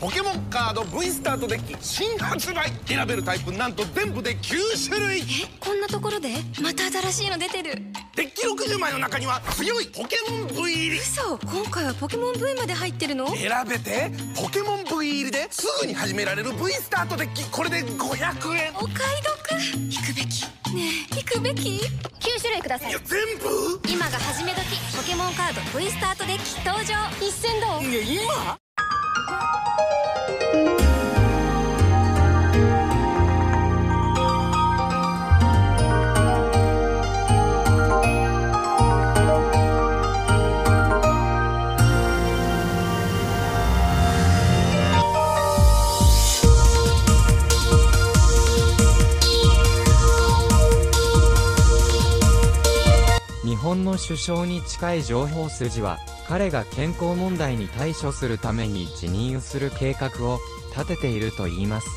ポケモンカード V スタートデッキ新発売選べるタイプなんと全部で9種類。えこんなところで？また新しいの出てる。デッキ60枚の中には強いポケモン V 入り。嘘今回はポケモン V まで入ってるの？選べてポケモン V 入りですぐに始められる V スタートデッキ。これで500円。お買い得。引くべき。ねえ引くべき？9種類ください。いや全部？今が始め時。ポケモンカード V スタートデッキ登場。一戦どう？いや今？の首相に近い情報筋は、彼が健康問題に対処するために辞任する計画を立てていると言います。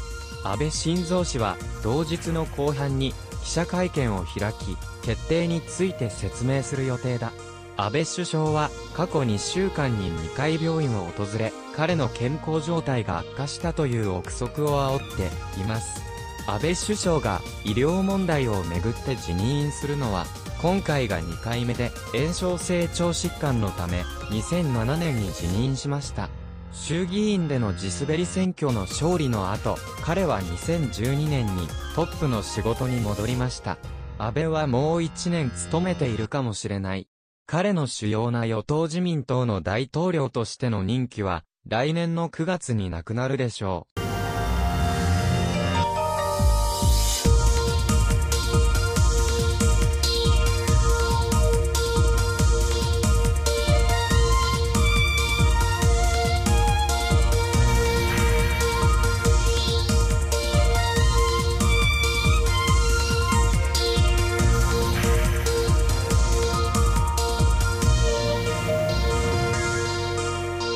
安倍晋三氏は、同日の後半に記者会見を開き、決定について説明する予定だ。安倍首相は過去2週間に2回病院を訪れ、彼の健康状態が悪化したという憶測を煽っています。安倍首相が医療問題をめぐって辞任するのは今回が2回目で炎症性腸疾患のため2007年に辞任しました。衆議院での地滑り選挙の勝利の後彼は2012年にトップの仕事に戻りました。安倍はもう1年務めているかもしれない。彼の主要な与党自民党の大統領としての任期は来年の9月になくなるでしょう。